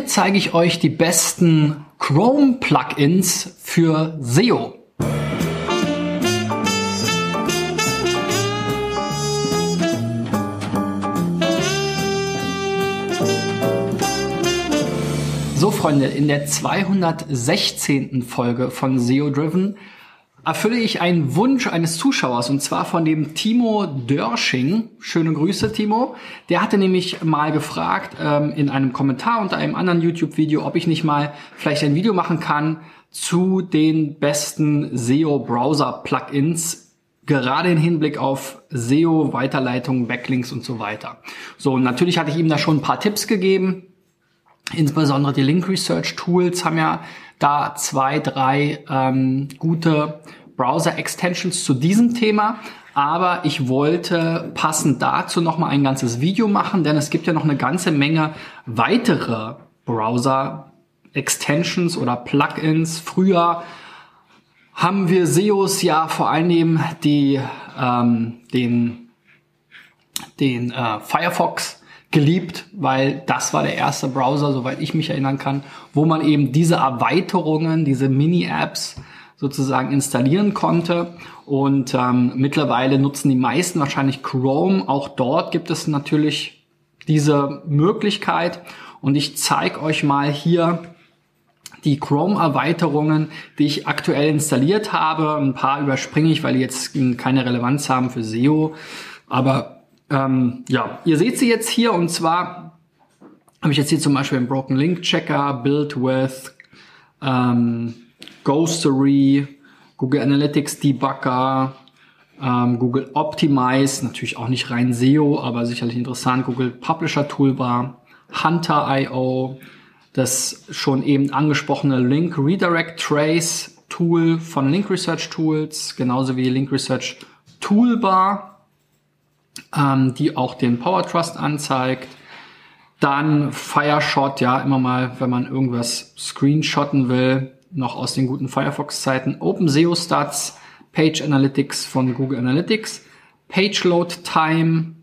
Heute zeige ich euch die besten Chrome-Plugins für SEO. So Freunde, in der 216. Folge von SEO Driven erfülle ich einen Wunsch eines Zuschauers und zwar von dem Timo Dörsching. Schöne Grüße, Timo. Der hatte nämlich mal gefragt ähm, in einem Kommentar unter einem anderen YouTube-Video, ob ich nicht mal vielleicht ein Video machen kann zu den besten SEO-Browser-Plugins, gerade im Hinblick auf SEO, Weiterleitung, Backlinks und so weiter. So, und natürlich hatte ich ihm da schon ein paar Tipps gegeben. Insbesondere die Link Research Tools haben ja da zwei, drei ähm, gute Browser-Extensions zu diesem Thema. Aber ich wollte passend dazu nochmal ein ganzes Video machen, denn es gibt ja noch eine ganze Menge weitere Browser-Extensions oder Plugins. Früher haben wir SEOs ja vor allem die, ähm, den, den äh, Firefox geliebt, weil das war der erste Browser, soweit ich mich erinnern kann, wo man eben diese Erweiterungen, diese Mini-Apps sozusagen installieren konnte. Und ähm, mittlerweile nutzen die meisten wahrscheinlich Chrome. Auch dort gibt es natürlich diese Möglichkeit. Und ich zeige euch mal hier die Chrome-Erweiterungen, die ich aktuell installiert habe. Ein paar überspringe ich, weil die jetzt keine Relevanz haben für SEO. Aber ähm, ja, ihr seht sie jetzt hier und zwar habe ich jetzt hier zum Beispiel einen Broken Link Checker, Build with, ähm, Ghostery, Google Analytics Debugger, ähm, Google Optimize, natürlich auch nicht rein SEO, aber sicherlich interessant, Google Publisher Toolbar, Hunter.io, das schon eben angesprochene Link Redirect Trace Tool von Link Research Tools, genauso wie Link Research Toolbar, ähm, die auch den Power Trust anzeigt. Dann Fireshot, ja, immer mal, wenn man irgendwas screenshotten will, noch aus den guten Firefox-Zeiten. OpenSEO Stats, Page Analytics von Google Analytics, Page Load Time,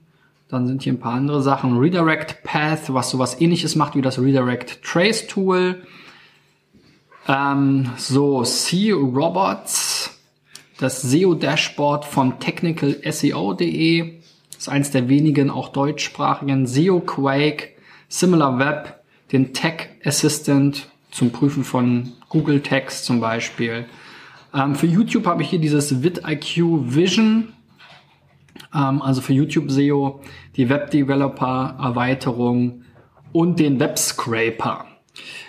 dann sind hier ein paar andere Sachen. Redirect Path, was sowas ähnliches macht wie das Redirect Trace Tool. Ähm, so, C Robots, das SEO Dashboard von technicalseo.de. Ist eins der wenigen auch deutschsprachigen SEO Quake, Similar Web, den Tech Assistant zum Prüfen von Google Text zum Beispiel. Ähm, für YouTube habe ich hier dieses vidIQ Vision, ähm, also für YouTube SEO, die Web Developer Erweiterung und den Web Scraper.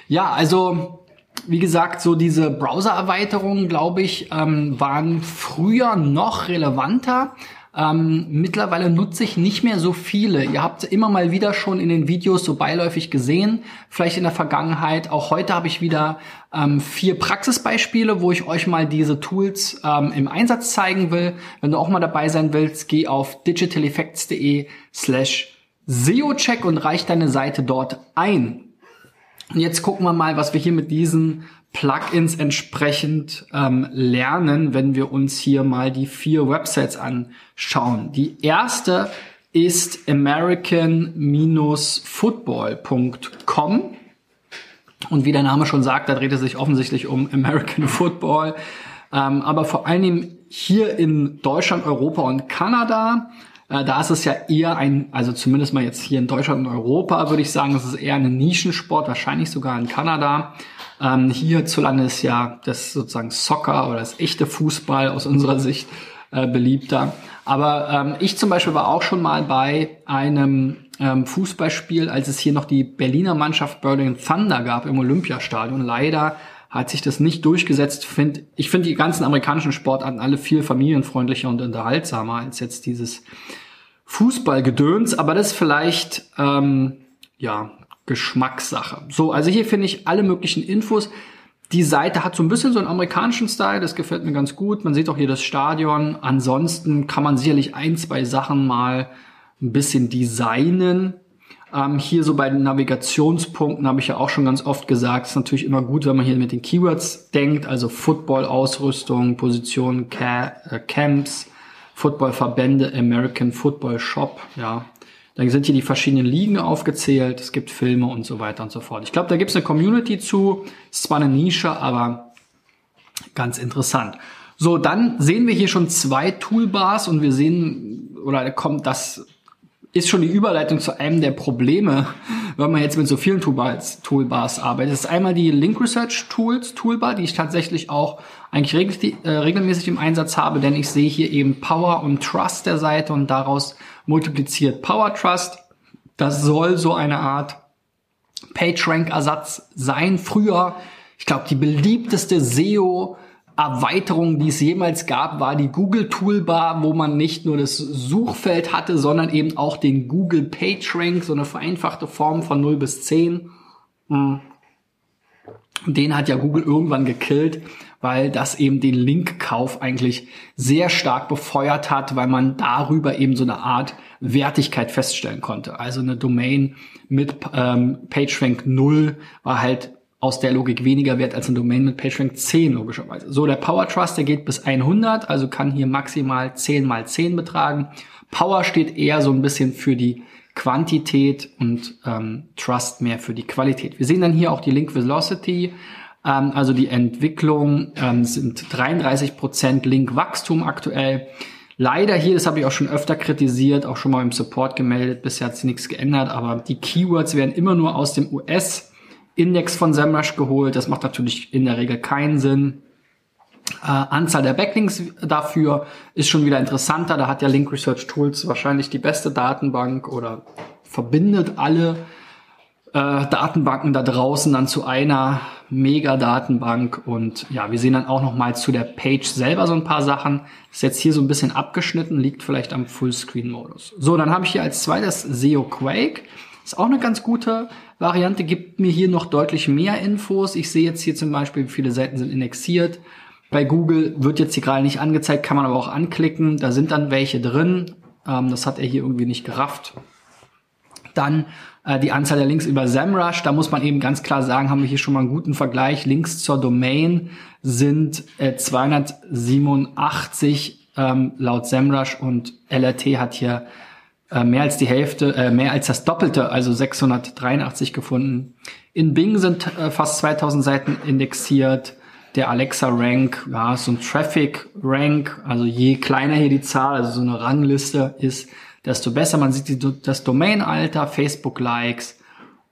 Ja, also wie gesagt, so diese Browser-Erweiterungen, glaube ich, ähm, waren früher noch relevanter. Ähm, mittlerweile nutze ich nicht mehr so viele. Ihr habt immer mal wieder schon in den Videos so beiläufig gesehen, vielleicht in der Vergangenheit. Auch heute habe ich wieder ähm, vier Praxisbeispiele, wo ich euch mal diese Tools ähm, im Einsatz zeigen will. Wenn du auch mal dabei sein willst, geh auf digitaleffects.de slash SEO-Check und reich deine Seite dort ein. Und jetzt gucken wir mal, was wir hier mit diesen Plugins entsprechend ähm, lernen, wenn wir uns hier mal die vier Websites anschauen. Die erste ist american-football.com. Und wie der Name schon sagt, da dreht es sich offensichtlich um American Football. Ähm, aber vor allem hier in Deutschland, Europa und Kanada. Äh, da ist es ja eher ein, also zumindest mal jetzt hier in Deutschland und Europa, würde ich sagen, es ist eher ein Nischensport, wahrscheinlich sogar in Kanada. Ähm, hierzulande ist ja das sozusagen Soccer oder das echte Fußball aus unserer Sicht äh, beliebter. Aber ähm, ich zum Beispiel war auch schon mal bei einem ähm, Fußballspiel, als es hier noch die Berliner Mannschaft Berlin Thunder gab im Olympiastadion. Leider hat sich das nicht durchgesetzt. Find, ich finde die ganzen amerikanischen Sportarten alle viel familienfreundlicher und unterhaltsamer als jetzt dieses Fußballgedöns. Aber das ist vielleicht ähm, ja Geschmackssache. So, also hier finde ich alle möglichen Infos. Die Seite hat so ein bisschen so einen amerikanischen Style, das gefällt mir ganz gut. Man sieht auch hier das Stadion. Ansonsten kann man sicherlich ein, zwei Sachen mal ein bisschen designen. Ähm, hier so bei den Navigationspunkten habe ich ja auch schon ganz oft gesagt, ist natürlich immer gut, wenn man hier mit den Keywords denkt, also Football-Ausrüstung, Position, Ca äh, Camps, Football-Verbände, American Football Shop, ja, Dann sind hier die verschiedenen Ligen aufgezählt. Es gibt Filme und so weiter und so fort. Ich glaube, da gibt es eine Community zu. Ist zwar eine Nische, aber ganz interessant. So, dann sehen wir hier schon zwei Toolbars und wir sehen, oder kommt das ist schon die Überleitung zu einem der Probleme, wenn man jetzt mit so vielen Toolbars, Toolbars arbeitet. Das ist einmal die Link Research Tools Toolbar, die ich tatsächlich auch eigentlich regel, äh, regelmäßig im Einsatz habe, denn ich sehe hier eben Power und Trust der Seite und daraus multipliziert Power Trust. Das soll so eine Art PageRank-Ersatz sein. Früher, ich glaube, die beliebteste SEO Erweiterung, die es jemals gab, war die Google Toolbar, wo man nicht nur das Suchfeld hatte, sondern eben auch den Google PageRank, so eine vereinfachte Form von 0 bis 10. Hm. Den hat ja Google irgendwann gekillt, weil das eben den Linkkauf eigentlich sehr stark befeuert hat, weil man darüber eben so eine Art Wertigkeit feststellen konnte. Also eine Domain mit ähm, PageRank 0 war halt aus der Logik weniger wert als ein Domain mit PageRank 10 logischerweise. So, der Power Trust, der geht bis 100, also kann hier maximal 10 mal 10 betragen. Power steht eher so ein bisschen für die Quantität und ähm, Trust mehr für die Qualität. Wir sehen dann hier auch die Link Velocity, ähm, also die Entwicklung ähm, sind 33% Link-Wachstum aktuell. Leider hier, das habe ich auch schon öfter kritisiert, auch schon mal im Support gemeldet, bisher hat sich nichts geändert, aber die Keywords werden immer nur aus dem US Index von SEMrush geholt. Das macht natürlich in der Regel keinen Sinn. Äh, Anzahl der Backlinks dafür ist schon wieder interessanter. Da hat ja Link Research Tools wahrscheinlich die beste Datenbank oder verbindet alle äh, Datenbanken da draußen dann zu einer Mega-Datenbank. Und ja, wir sehen dann auch noch mal zu der Page selber so ein paar Sachen. Ist jetzt hier so ein bisschen abgeschnitten, liegt vielleicht am Fullscreen-Modus. So, dann habe ich hier als zweites SEO Quake. Ist auch eine ganz gute Variante, gibt mir hier noch deutlich mehr Infos. Ich sehe jetzt hier zum Beispiel, wie viele Seiten sind indexiert. Bei Google wird jetzt hier gerade nicht angezeigt, kann man aber auch anklicken. Da sind dann welche drin. Ähm, das hat er hier irgendwie nicht gerafft. Dann äh, die Anzahl der Links über SEMrush. Da muss man eben ganz klar sagen, haben wir hier schon mal einen guten Vergleich. Links zur Domain sind äh, 287 ähm, laut SEMrush und LRT hat hier äh, mehr als die Hälfte, äh, mehr als das Doppelte, also 683 gefunden. In Bing sind äh, fast 2000 Seiten indexiert. Der Alexa Rank, ja, so ein Traffic Rank, also je kleiner hier die Zahl, also so eine Rangliste ist, desto besser. Man sieht die, das Domain-Alter, Facebook-Likes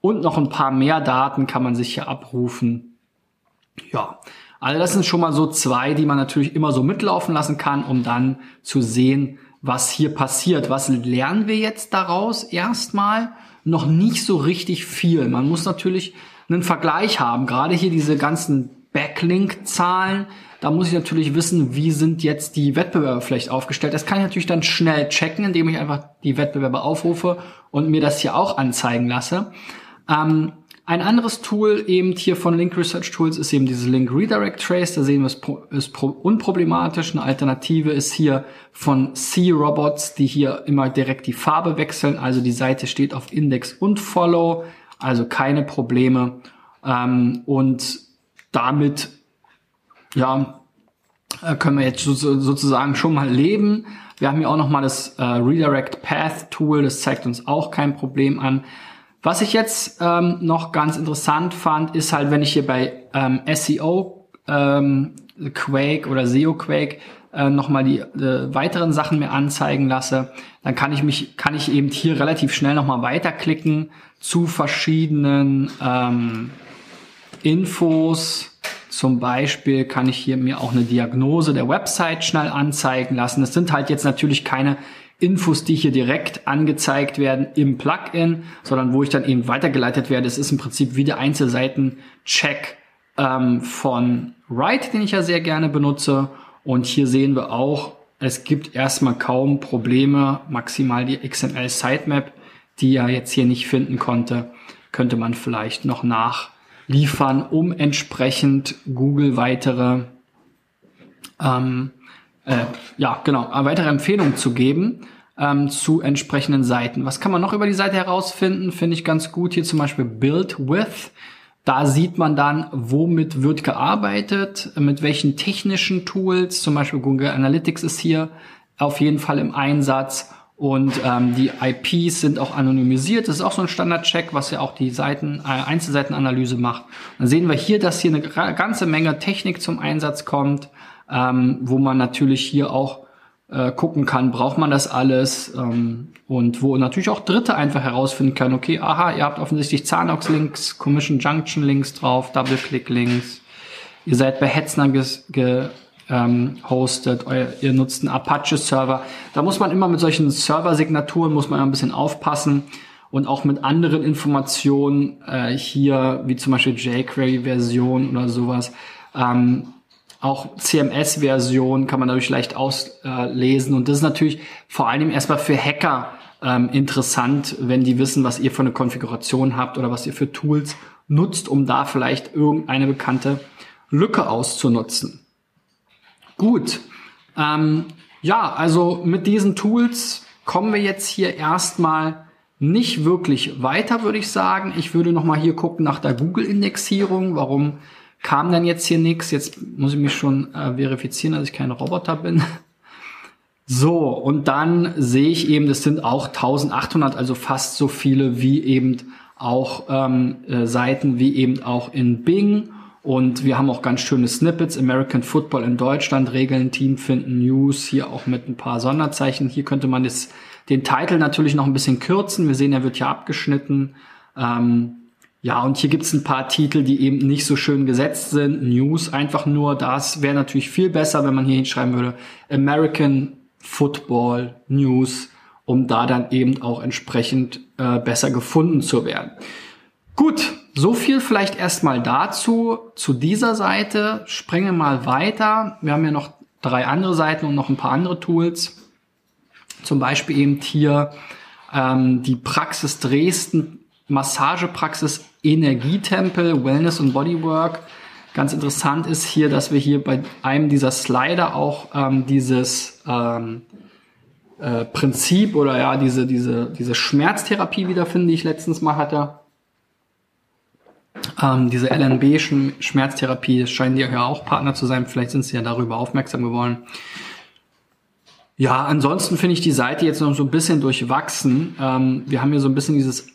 und noch ein paar mehr Daten kann man sich hier abrufen. Ja, also das sind schon mal so zwei, die man natürlich immer so mitlaufen lassen kann, um dann zu sehen, was hier passiert. Was lernen wir jetzt daraus? Erstmal noch nicht so richtig viel. Man muss natürlich einen Vergleich haben. Gerade hier diese ganzen Backlink-Zahlen. Da muss ich natürlich wissen, wie sind jetzt die Wettbewerber vielleicht aufgestellt. Das kann ich natürlich dann schnell checken, indem ich einfach die Wettbewerber aufrufe und mir das hier auch anzeigen lasse. Ähm, ein anderes Tool eben hier von Link Research Tools ist eben diese Link Redirect Trace. Da sehen wir es ist unproblematisch. Eine Alternative ist hier von C-Robots, die hier immer direkt die Farbe wechseln. Also die Seite steht auf Index und Follow. Also keine Probleme. Ähm, und damit, ja, äh, können wir jetzt sozusagen schon mal leben. Wir haben hier auch noch mal das äh, Redirect Path Tool. Das zeigt uns auch kein Problem an. Was ich jetzt ähm, noch ganz interessant fand, ist halt, wenn ich hier bei ähm, SEO ähm, Quake oder SEO Quake äh, nochmal die äh, weiteren Sachen mir anzeigen lasse, dann kann ich mich, kann ich eben hier relativ schnell nochmal weiterklicken zu verschiedenen ähm, Infos. Zum Beispiel kann ich hier mir auch eine Diagnose der Website schnell anzeigen lassen. Das sind halt jetzt natürlich keine Infos, die hier direkt angezeigt werden im Plugin, sondern wo ich dann eben weitergeleitet werde. Es ist im Prinzip wie der Einzelseiten-Check ähm, von Write, den ich ja sehr gerne benutze. Und hier sehen wir auch, es gibt erstmal kaum Probleme. Maximal die XML Sitemap, die ja jetzt hier nicht finden konnte, könnte man vielleicht noch nachliefern, um entsprechend Google weitere ähm, äh, ja, genau, weitere Empfehlungen zu geben ähm, zu entsprechenden Seiten. Was kann man noch über die Seite herausfinden? Finde ich ganz gut. Hier zum Beispiel Build With. Da sieht man dann, womit wird gearbeitet, mit welchen technischen Tools. Zum Beispiel Google Analytics ist hier auf jeden Fall im Einsatz. Und ähm, die IPs sind auch anonymisiert. Das ist auch so ein Standardcheck, was ja auch die Seiten, äh, Einzelseitenanalyse macht. Dann sehen wir hier, dass hier eine ganze Menge Technik zum Einsatz kommt, ähm, wo man natürlich hier auch äh, gucken kann, braucht man das alles ähm, und wo natürlich auch Dritte einfach herausfinden können, okay, aha, ihr habt offensichtlich Zanox-Links, Commission Junction-Links drauf, Double-Click-Links, ihr seid bei Hetzner ge ähm, hostet, euer, ihr nutzt einen Apache-Server. Da muss man immer mit solchen Server-Signaturen muss man ein bisschen aufpassen und auch mit anderen Informationen äh, hier, wie zum Beispiel jQuery-Version oder sowas. Ähm, auch CMS-Version kann man dadurch leicht auslesen. und das ist natürlich vor allem erstmal für Hacker ähm, interessant, wenn die wissen, was ihr für eine Konfiguration habt oder was ihr für Tools nutzt, um da vielleicht irgendeine bekannte Lücke auszunutzen. Gut. Ähm, ja, also mit diesen Tools kommen wir jetzt hier erstmal nicht wirklich weiter, würde ich sagen. Ich würde noch mal hier gucken nach der Google-Indexierung. Warum kam denn jetzt hier nichts? Jetzt muss ich mich schon äh, verifizieren, dass ich kein Roboter bin. So, und dann sehe ich eben, das sind auch 1800, also fast so viele wie eben auch ähm, äh, Seiten wie eben auch in Bing und wir haben auch ganz schöne Snippets. American Football in Deutschland, Regeln, Team finden, News, hier auch mit ein paar Sonderzeichen. Hier könnte man das, den Titel natürlich noch ein bisschen kürzen. Wir sehen, er wird ja abgeschnitten. Ähm, ja, und hier gibt's ein paar Titel, die eben nicht so schön gesetzt sind. News einfach nur. Das wäre natürlich viel besser, wenn man hier hinschreiben würde. American Football News, um da dann eben auch entsprechend äh, besser gefunden zu werden. Gut, so viel vielleicht erstmal dazu, zu dieser Seite. Springen wir mal weiter. Wir haben ja noch drei andere Seiten und noch ein paar andere Tools. Zum Beispiel eben hier ähm, die Praxis Dresden, Massagepraxis Energietempel, Wellness und Bodywork. Ganz interessant ist hier, dass wir hier bei einem dieser Slider auch ähm, dieses ähm, äh, Prinzip oder ja diese, diese, diese Schmerztherapie wiederfinden, die ich letztens mal hatte. Ähm, diese LNB-Schmerztherapie, scheinen die ja auch Partner zu sein. Vielleicht sind sie ja darüber aufmerksam geworden. Ja, ansonsten finde ich die Seite jetzt noch so ein bisschen durchwachsen. Ähm, wir haben hier so ein bisschen dieses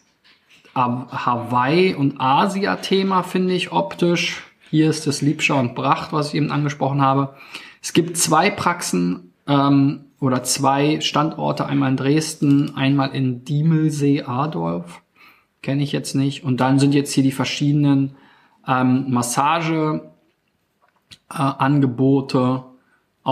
Hawaii- und Asia-Thema, finde ich, optisch. Hier ist das Liebschau und Bracht, was ich eben angesprochen habe. Es gibt zwei Praxen ähm, oder zwei Standorte, einmal in Dresden, einmal in Diemelsee-Adorf kenne ich jetzt nicht. Und dann sind jetzt hier die verschiedenen ähm, Massageangebote äh,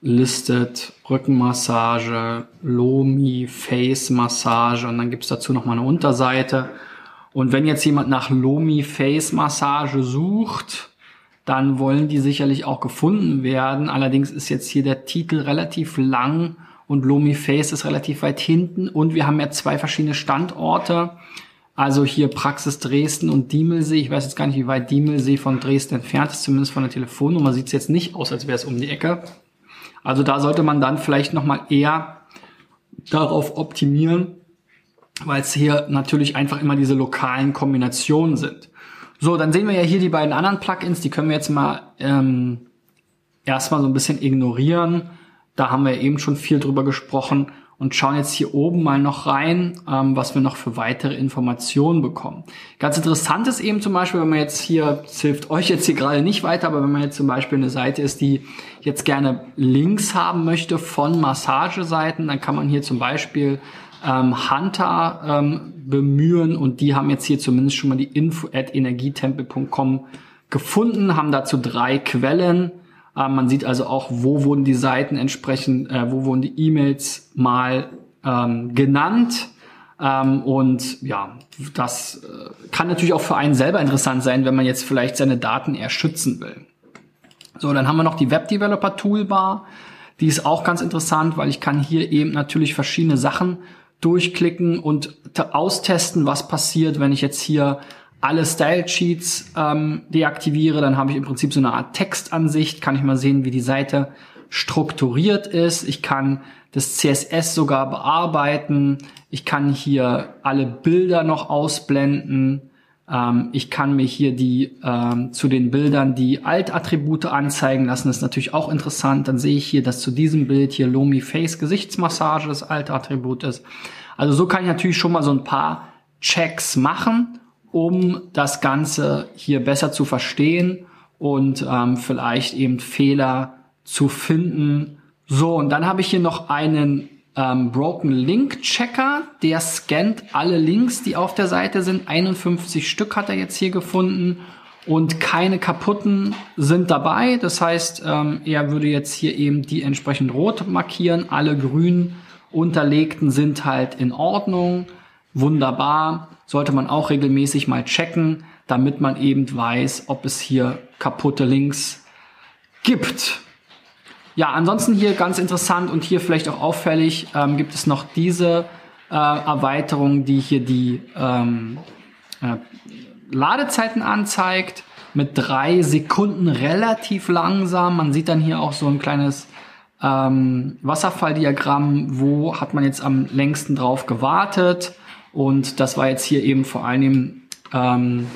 aufgelistet. Rückenmassage, Lomi, Face-Massage und dann gibt's dazu noch mal eine Unterseite. Und wenn jetzt jemand nach Lomi Face Massage sucht, dann wollen die sicherlich auch gefunden werden. Allerdings ist jetzt hier der Titel relativ lang und Lomi Face ist relativ weit hinten und wir haben ja zwei verschiedene Standorte. Also hier Praxis Dresden und Diemelsee. Ich weiß jetzt gar nicht, wie weit Diemelsee von Dresden entfernt ist, zumindest von der Telefonnummer sieht es jetzt nicht aus, als wäre es um die Ecke. Also da sollte man dann vielleicht nochmal eher darauf optimieren, weil es hier natürlich einfach immer diese lokalen Kombinationen sind. So, dann sehen wir ja hier die beiden anderen Plugins, die können wir jetzt mal ähm, erstmal so ein bisschen ignorieren. Da haben wir eben schon viel drüber gesprochen und schauen jetzt hier oben mal noch rein, ähm, was wir noch für weitere Informationen bekommen. Ganz interessant ist eben zum Beispiel, wenn man jetzt hier, es hilft euch jetzt hier gerade nicht weiter, aber wenn man jetzt zum Beispiel eine Seite ist, die jetzt gerne Links haben möchte von Massageseiten, dann kann man hier zum Beispiel ähm, Hunter ähm, bemühen und die haben jetzt hier zumindest schon mal die info at energietempel.com gefunden, haben dazu drei Quellen man sieht also auch, wo wurden die Seiten entsprechend, äh, wo wurden die E-Mails mal ähm, genannt. Ähm, und ja, das äh, kann natürlich auch für einen selber interessant sein, wenn man jetzt vielleicht seine Daten eher schützen will. So, dann haben wir noch die Web Developer Toolbar. Die ist auch ganz interessant, weil ich kann hier eben natürlich verschiedene Sachen durchklicken und austesten, was passiert, wenn ich jetzt hier alle Style Sheets ähm, deaktiviere, dann habe ich im Prinzip so eine Art Textansicht, kann ich mal sehen, wie die Seite strukturiert ist. Ich kann das CSS sogar bearbeiten. Ich kann hier alle Bilder noch ausblenden. Ähm, ich kann mir hier die ähm, zu den Bildern die Alt-Attribute anzeigen lassen. Das ist natürlich auch interessant. Dann sehe ich hier, dass zu diesem Bild hier Lomi Face Gesichtsmassage das Alt-Attribut ist. Also so kann ich natürlich schon mal so ein paar Checks machen, um das Ganze hier besser zu verstehen und ähm, vielleicht eben Fehler zu finden. So, und dann habe ich hier noch einen ähm, Broken Link Checker, der scannt alle Links, die auf der Seite sind. 51 Stück hat er jetzt hier gefunden und keine kaputten sind dabei. Das heißt, ähm, er würde jetzt hier eben die entsprechend rot markieren. Alle grün unterlegten sind halt in Ordnung. Wunderbar. Sollte man auch regelmäßig mal checken, damit man eben weiß, ob es hier kaputte Links gibt. Ja, ansonsten hier ganz interessant und hier vielleicht auch auffällig ähm, gibt es noch diese äh, Erweiterung, die hier die ähm, äh, Ladezeiten anzeigt mit drei Sekunden relativ langsam. Man sieht dann hier auch so ein kleines ähm, Wasserfalldiagramm, wo hat man jetzt am längsten drauf gewartet. Und das war jetzt hier eben vor allem ähm,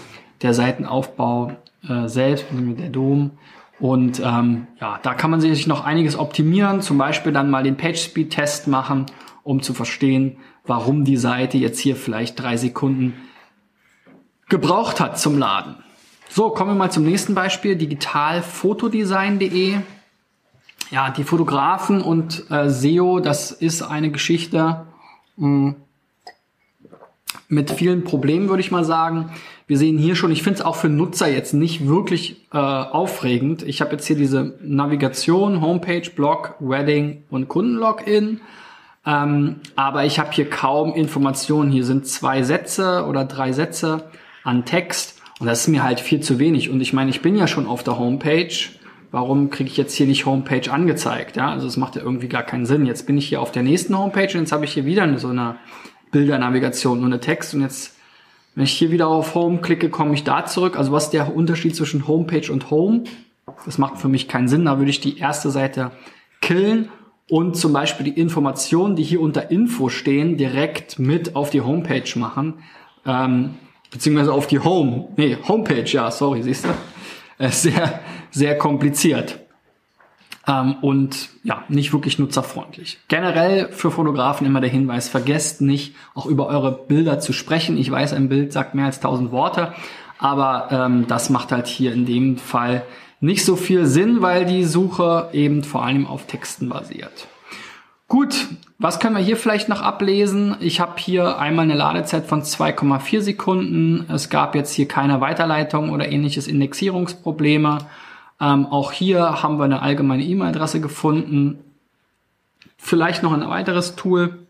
der Seitenaufbau äh, selbst, der Dom. Und ähm, ja, da kann man sich noch einiges optimieren, zum Beispiel dann mal den PageSpeed-Test machen, um zu verstehen, warum die Seite jetzt hier vielleicht drei Sekunden gebraucht hat zum Laden. So, kommen wir mal zum nächsten Beispiel, digitalfotodesign.de. Ja, die Fotografen und äh, SEO, das ist eine Geschichte mh, hm, mit vielen Problemen, würde ich mal sagen. Wir sehen hier schon, ich finde es auch für Nutzer jetzt nicht wirklich äh, aufregend. Ich habe jetzt hier diese Navigation, Homepage, Blog, Wedding und Kundenlogin. Ähm, aber ich habe hier kaum Informationen. Hier sind zwei Sätze oder drei Sätze an Text. Und das ist mir halt viel zu wenig. Und ich meine, ich bin ja schon auf der Homepage. Warum kriege ich jetzt hier nicht Homepage angezeigt? Ja, also es macht ja irgendwie gar keinen Sinn. Jetzt bin ich hier auf der nächsten Homepage und jetzt habe ich hier wieder so eine Bildernavigation, nur eine Text und jetzt wenn ich hier wieder auf Home klicke, komme ich da zurück. Also was ist der Unterschied zwischen Homepage und Home? Das macht für mich keinen Sinn. Da würde ich die erste Seite killen und zum Beispiel die Informationen, die hier unter Info stehen, direkt mit auf die Homepage machen. Ähm, beziehungsweise auf die Home. Nee, Homepage, ja, sorry, siehst du? Äh, sehr, sehr kompliziert ähm, und ja, nicht wirklich nutzerfreundlich. Generell für Fotografen immer der Hinweis, vergesst nicht, auch über eure Bilder zu sprechen. Ich weiß, ein Bild sagt mehr als tausend Worte, aber ähm, das macht halt hier in dem Fall nicht so viel Sinn, weil die Suche eben vor allem auf Texten basiert. Gut, was können wir hier vielleicht noch ablesen? Ich habe hier einmal eine Ladezeit von 2,4 Sekunden. Es gab jetzt hier keine Weiterleitung oder ähnliches Indexierungsprobleme. Ähm, auch hier haben wir eine allgemeine E-Mail-Adresse gefunden. Vielleicht noch ein weiteres Tool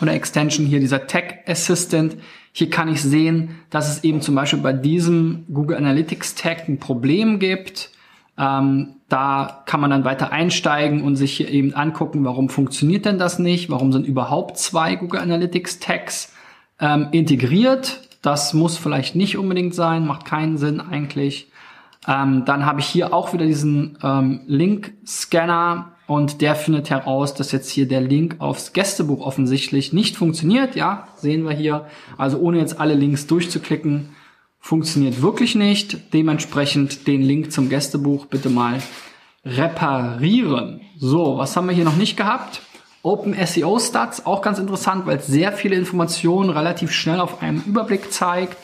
oder Extension hier, dieser Tech Assistant. Hier kann ich sehen, dass es eben zum Beispiel bei diesem Google Analytics Tag ein Problem gibt. Ähm, da kann man dann weiter einsteigen und sich hier eben angucken, warum funktioniert denn das nicht? Warum sind überhaupt zwei Google Analytics Tags ähm, integriert? Das muss vielleicht nicht unbedingt sein, macht keinen Sinn eigentlich. Ähm, dann habe ich hier auch wieder diesen ähm, Link-Scanner und der findet heraus, dass jetzt hier der Link aufs Gästebuch offensichtlich nicht funktioniert. Ja, sehen wir hier. Also ohne jetzt alle Links durchzuklicken, funktioniert wirklich nicht. Dementsprechend den Link zum Gästebuch bitte mal reparieren. So, was haben wir hier noch nicht gehabt? Open SEO Stats, auch ganz interessant, weil es sehr viele Informationen relativ schnell auf einem Überblick zeigt.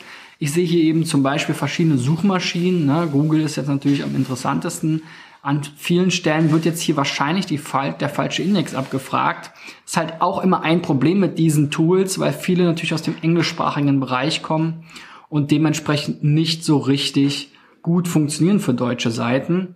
Ich sehe hier eben zum Beispiel verschiedene Suchmaschinen. Ne? Google ist jetzt natürlich am interessantesten. An vielen Stellen wird jetzt hier wahrscheinlich die, der falsche Index abgefragt. Ist halt auch immer ein Problem mit diesen Tools, weil viele natürlich aus dem englischsprachigen Bereich kommen und dementsprechend nicht so richtig gut funktionieren für deutsche Seiten.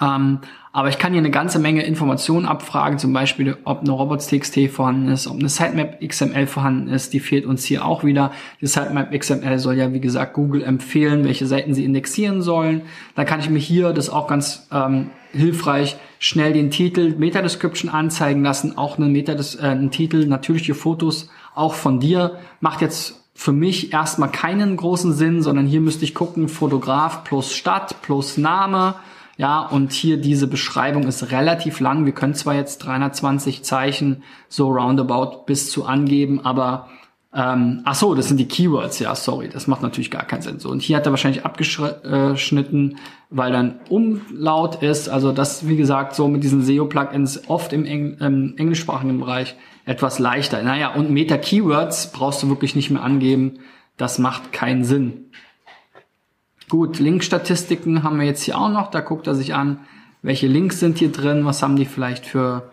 Ähm, aber ich kann hier eine ganze Menge Informationen abfragen, zum Beispiel, ob eine Robots.txt vorhanden ist, ob eine Sitemap XML vorhanden ist, die fehlt uns hier auch wieder. Die Sitemap XML soll ja, wie gesagt, Google empfehlen, welche Seiten sie indexieren sollen. Da kann ich mir hier, das auch ganz ähm, hilfreich, schnell den Titel Meta-Description anzeigen lassen, auch einen, Meta äh, einen Titel, natürliche Fotos, auch von dir. Macht jetzt für mich erstmal keinen großen Sinn, sondern hier müsste ich gucken, Fotograf plus Stadt plus Name, ja, und hier diese Beschreibung ist relativ lang. Wir können zwar jetzt 320 Zeichen so roundabout bis zu angeben, aber Ähm, ach so, das sind die Keywords, ja, sorry, das macht natürlich gar keinen Sinn. So, und hier hat er wahrscheinlich abgeschnitten, weil dann Umlaut ist. Also das, wie gesagt, so mit diesen SEO-Plugins oft im, Eng im englischsprachigen Bereich etwas leichter. Naja, und Meta-Keywords brauchst du wirklich nicht mehr angeben. Das macht keinen Sinn. Gut, Linkstatistiken haben wir jetzt hier auch noch. Da guckt er sich an, welche Links sind hier drin, was haben die vielleicht für,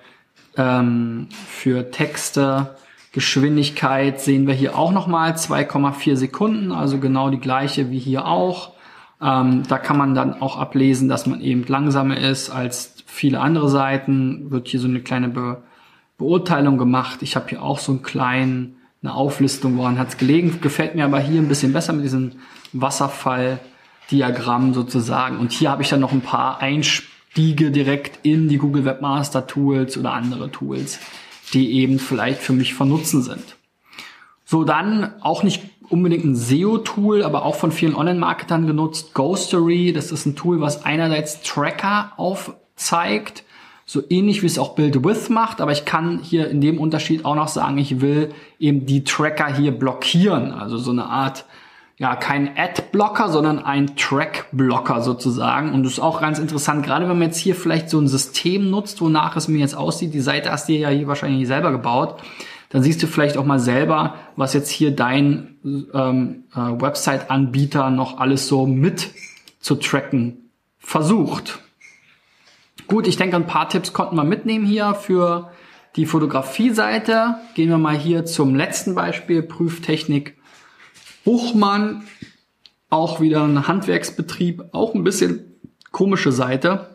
ähm, für Texte Geschwindigkeit sehen wir hier auch nochmal 2,4 Sekunden, also genau die gleiche wie hier auch. Ähm, da kann man dann auch ablesen, dass man eben langsamer ist als viele andere Seiten. Wird hier so eine kleine Be Beurteilung gemacht. Ich habe hier auch so einen kleinen, eine Auflistung, woran hat es gelegen. Gefällt mir aber hier ein bisschen besser mit diesem Wasserfalldiagramm sozusagen. Und hier habe ich dann noch ein paar Einstiege direkt in die Google Webmaster Tools oder andere Tools die eben vielleicht für mich von Nutzen sind. So, dann auch nicht unbedingt ein SEO-Tool, aber auch von vielen Online-Marketern genutzt. Ghostery, das ist ein Tool, was einerseits Tracker aufzeigt, so ähnlich wie es auch Build With macht, aber ich kann hier in dem Unterschied auch noch sagen, ich will eben die Tracker hier blockieren, also so eine Art ja, kein Ad-Blocker, sondern ein Track-Blocker sozusagen. Und das ist auch ganz interessant, gerade wenn man jetzt hier vielleicht so ein System nutzt, wonach es mir jetzt aussieht. Die Seite hast du ja hier wahrscheinlich selber gebaut. Dann siehst du vielleicht auch mal selber, was jetzt hier dein ähm, äh, Website-Anbieter noch alles so mit zu tracken versucht. Gut, ich denke, ein paar Tipps konnten wir mitnehmen hier für die Fotografie-Seite. Gehen wir mal hier zum letzten Beispiel, Prüftechnik Buchmann, auch wieder ein Handwerksbetrieb, auch ein bisschen komische Seite,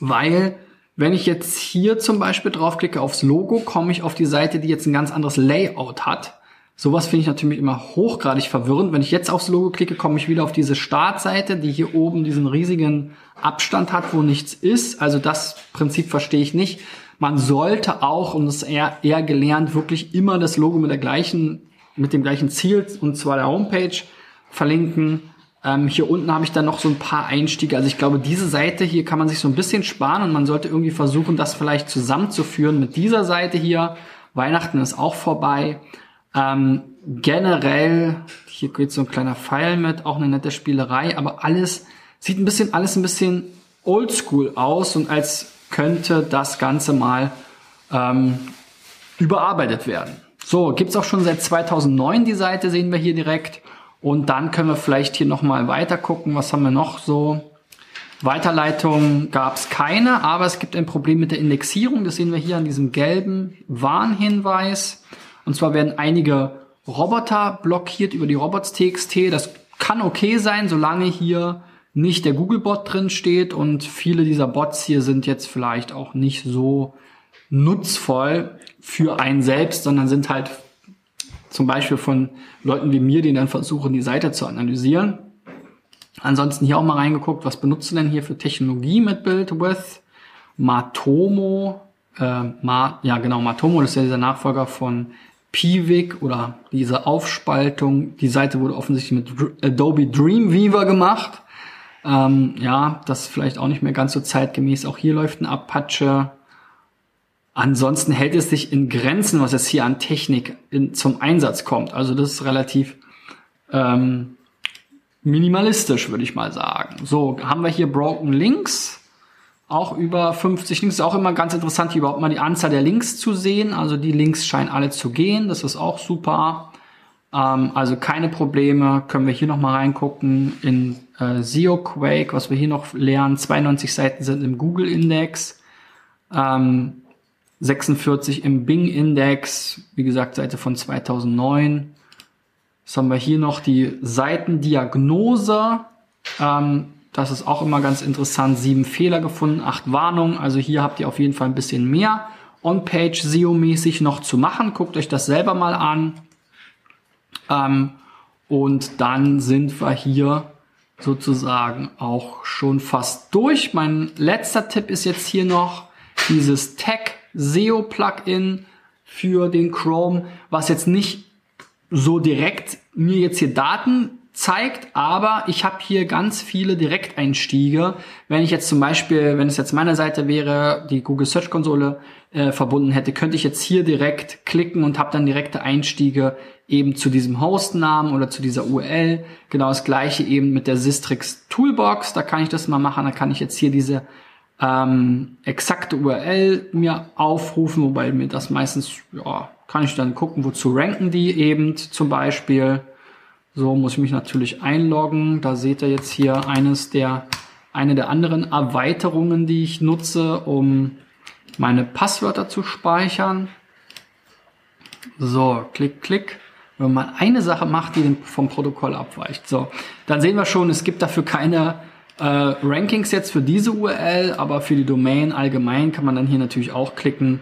weil wenn ich jetzt hier zum Beispiel draufklicke aufs Logo, komme ich auf die Seite, die jetzt ein ganz anderes Layout hat. Sowas finde ich natürlich immer hochgradig verwirrend. Wenn ich jetzt aufs Logo klicke, komme ich wieder auf diese Startseite, die hier oben diesen riesigen Abstand hat, wo nichts ist. Also das Prinzip verstehe ich nicht. Man sollte auch, und das ist eher, eher gelernt, wirklich immer das Logo mit der gleichen mit dem gleichen Ziel, und zwar der Homepage, verlinken. Ähm, hier unten habe ich dann noch so ein paar Einstiege. Also ich glaube, diese Seite hier kann man sich so ein bisschen sparen und man sollte irgendwie versuchen, das vielleicht zusammenzuführen mit dieser Seite hier. Weihnachten ist auch vorbei. Ähm, generell, hier geht so ein kleiner Pfeil mit, auch eine nette Spielerei, aber alles sieht ein bisschen, alles ein bisschen oldschool aus und als könnte das Ganze mal ähm, überarbeitet werden. So, gibt's auch schon seit 2009 die Seite, sehen wir hier direkt. Und dann können wir vielleicht hier nochmal weiter gucken. Was haben wir noch so? Weiterleitung gab's keine, aber es gibt ein Problem mit der Indexierung. Das sehen wir hier an diesem gelben Warnhinweis. Und zwar werden einige Roboter blockiert über die Robots.txt. Das kann okay sein, solange hier nicht der Googlebot drin steht und viele dieser Bots hier sind jetzt vielleicht auch nicht so nutzvoll für einen selbst, sondern sind halt zum Beispiel von Leuten wie mir, die dann versuchen, die Seite zu analysieren. Ansonsten hier auch mal reingeguckt, was benutzt du denn hier für Technologie mit BuildWith? Matomo, äh, Ma, ja genau, Matomo, das ist ja dieser Nachfolger von Piwik oder diese Aufspaltung. Die Seite wurde offensichtlich mit Adobe Dreamweaver gemacht. Ähm, ja, das ist vielleicht auch nicht mehr ganz so zeitgemäß. Auch hier läuft ein Apache. Ansonsten hält es sich in Grenzen, was jetzt hier an Technik in, zum Einsatz kommt. Also das ist relativ ähm, minimalistisch, würde ich mal sagen. So, haben wir hier Broken Links. Auch über 50 Links. Ist auch immer ganz interessant, hier überhaupt mal die Anzahl der Links zu sehen. Also die Links scheinen alle zu gehen. Das ist auch super. Ähm, also keine Probleme. Können wir hier nochmal reingucken in äh, SEO Quake, was wir hier noch lernen. 92 Seiten sind im Google Index. Ähm, 46 im Bing-Index, wie gesagt, Seite von 2009. Was haben wir hier noch? Die Seitendiagnose. Ähm, das ist auch immer ganz interessant. Sieben Fehler gefunden, acht Warnungen. Also hier habt ihr auf jeden Fall ein bisschen mehr On-Page SEO-mäßig noch zu machen. Guckt euch das selber mal an. Ähm, und dann sind wir hier sozusagen auch schon fast durch. Mein letzter Tipp ist jetzt hier noch dieses Tag SEO-Plugin für den Chrome, was jetzt nicht so direkt mir jetzt hier Daten zeigt, aber ich habe hier ganz viele Direkteinstiege. Wenn ich jetzt zum Beispiel, wenn es jetzt meine Seite wäre, die Google Search Konsole äh, verbunden hätte, könnte ich jetzt hier direkt klicken und habe dann direkte Einstiege eben zu diesem Hostnamen oder zu dieser URL. Genau das gleiche eben mit der Sistrix Toolbox. Da kann ich das mal machen. Da kann ich jetzt hier diese ähm, exakte URL mir aufrufen, wobei mir das meistens, ja, kann ich dann gucken, wozu ranken die eben zum Beispiel. So muss ich mich natürlich einloggen. Da seht ihr jetzt hier eines der, eine der anderen Erweiterungen, die ich nutze, um meine Passwörter zu speichern. So, klick, klick. Wenn man eine Sache macht, die vom Protokoll abweicht. So, dann sehen wir schon, es gibt dafür keine äh, Rankings jetzt für diese URL, aber für die Domain allgemein kann man dann hier natürlich auch klicken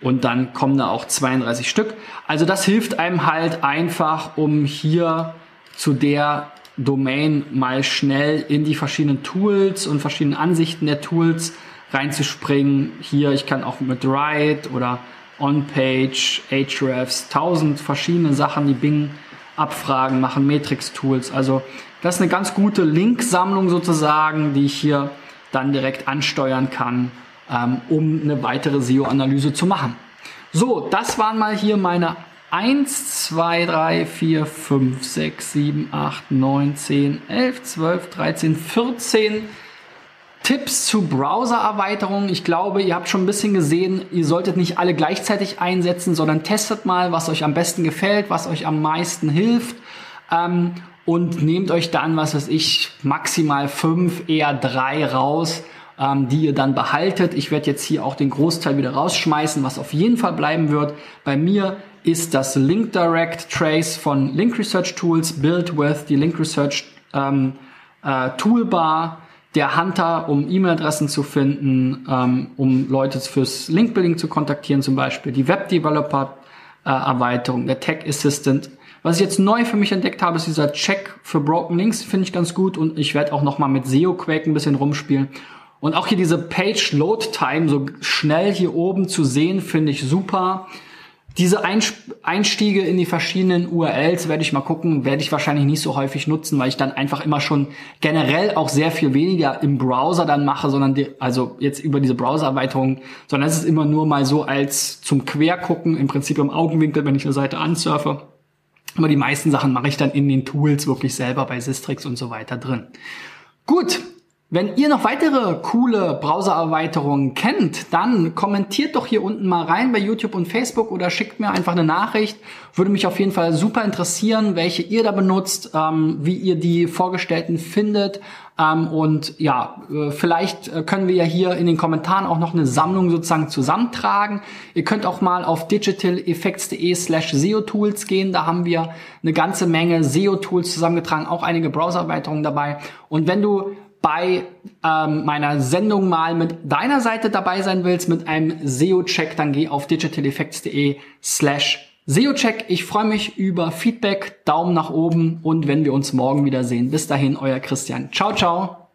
und dann kommen da auch 32 Stück. Also das hilft einem halt einfach, um hier zu der Domain mal schnell in die verschiedenen Tools und verschiedenen Ansichten der Tools reinzuspringen. Hier, ich kann auch mit Write oder On-Page, Hrefs, tausend verschiedene Sachen, die Bing Abfragen machen, Matrix-Tools. Also das ist eine ganz gute Linksammlung sozusagen, die ich hier dann direkt ansteuern kann, ähm, um eine weitere SEO-Analyse zu machen. So, das waren mal hier meine 1, 2, 3, 4, 5, 6, 7, 8, 9, 10, 11, 12, 13, 14 Tipps zu Browser-Erweiterungen. Ich glaube, ihr habt schon ein bisschen gesehen, ihr solltet nicht alle gleichzeitig einsetzen, sondern testet mal, was euch am besten gefällt, was euch am meisten hilft. Ähm, und nehmt euch dann, was weiß ich, maximal fünf, eher drei raus, ähm, die ihr dann behaltet. Ich werde jetzt hier auch den Großteil wieder rausschmeißen, was auf jeden Fall bleiben wird. Bei mir ist das Link Direct Trace von Link Research Tools, Build with die Link Research ähm, äh, Toolbar der Hunter, um E-Mail-Adressen zu finden, ähm, um Leute fürs Link-Building zu kontaktieren, zum Beispiel die Web-Developer-Erweiterung, der Tech Assistant. Was ich jetzt neu für mich entdeckt habe, ist dieser Check für Broken Links, finde ich ganz gut und ich werde auch noch mal mit SEO-Quake ein bisschen rumspielen. Und auch hier diese Page Load Time so schnell hier oben zu sehen, finde ich super. Diese Einstiege in die verschiedenen URLs werde ich mal gucken, werde ich wahrscheinlich nicht so häufig nutzen, weil ich dann einfach immer schon generell auch sehr viel weniger im Browser dann mache, sondern die, also jetzt über diese Browser-Erweiterung, sondern es ist immer nur mal so als zum Quergucken, im Prinzip im Augenwinkel, wenn ich eine Seite ansurfe. Aber die meisten Sachen mache ich dann in den Tools wirklich selber bei Sistrix und so weiter drin. Gut, wenn ihr noch weitere coole Browser-Erweiterungen kennt, dann kommentiert doch hier unten mal rein bei YouTube und Facebook oder schickt mir einfach eine Nachricht. Würde mich auf jeden Fall super interessieren, welche ihr da benutzt, ähm, wie ihr die vorgestellten findet. Ähm, und ja, äh, vielleicht äh, können wir ja hier in den Kommentaren auch noch eine Sammlung sozusagen zusammentragen. Ihr könnt auch mal auf digitaleffects.de slash SEO-Tools gehen. Da haben wir eine ganze Menge SEO-Tools zusammengetragen, auch einige Browser-Erweiterungen dabei. Und wenn du bei ähm, meiner Sendung mal mit deiner Seite dabei sein willst, mit einem SEO-Check, dann geh auf digitaleffects.de slash SEO-Check. Ich freue mich über Feedback, Daumen nach oben und wenn wir uns morgen wiedersehen. Bis dahin, euer Christian. Ciao, ciao.